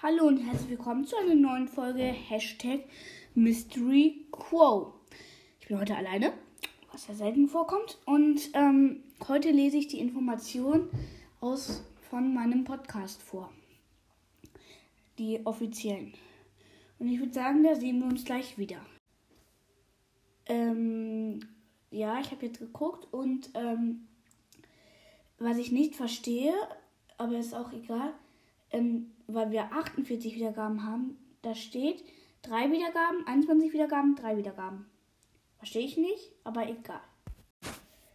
Hallo und herzlich willkommen zu einer neuen Folge Hashtag Mystery Quo. Ich bin heute alleine, was ja selten vorkommt. Und ähm, heute lese ich die Information aus von meinem Podcast vor. Die offiziellen. Und ich würde sagen, da sehen wir uns gleich wieder. Ähm, ja, ich habe jetzt geguckt und ähm, was ich nicht verstehe, aber ist auch egal, ähm, weil wir 48 Wiedergaben haben, da steht 3 Wiedergaben, 21 Wiedergaben, 3 Wiedergaben. Verstehe ich nicht, aber egal.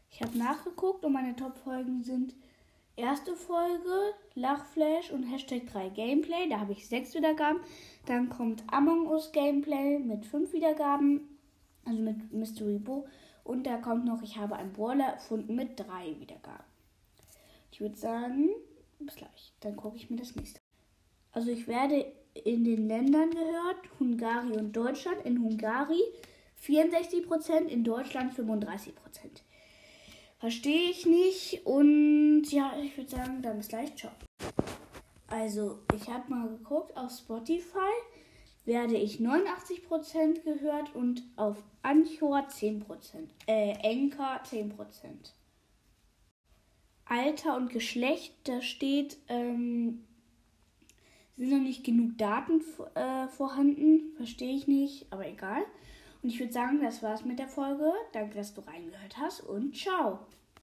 Ich habe nachgeguckt und meine Top-Folgen sind erste Folge, Lachflash und Hashtag 3 Gameplay. Da habe ich 6 Wiedergaben. Dann kommt Among Us Gameplay mit 5 Wiedergaben, also mit Mystery Bo. Und da kommt noch, ich habe einen Brawler erfunden mit 3 Wiedergaben. Ich würde sagen, bis gleich. Dann gucke ich mir das nächste. Also ich werde in den Ländern gehört, Hungari und Deutschland. In Hungari 64%, in Deutschland 35%. Verstehe ich nicht. Und ja, ich würde sagen, dann bis gleich. Ciao. Also, ich habe mal geguckt, auf Spotify werde ich 89% gehört und auf Anchor 10%. Äh, Anchor 10%. Alter und Geschlecht, da steht, ähm, sind noch nicht genug Daten äh, vorhanden. Verstehe ich nicht, aber egal. Und ich würde sagen, das war's mit der Folge. Danke, dass du reingehört hast und ciao.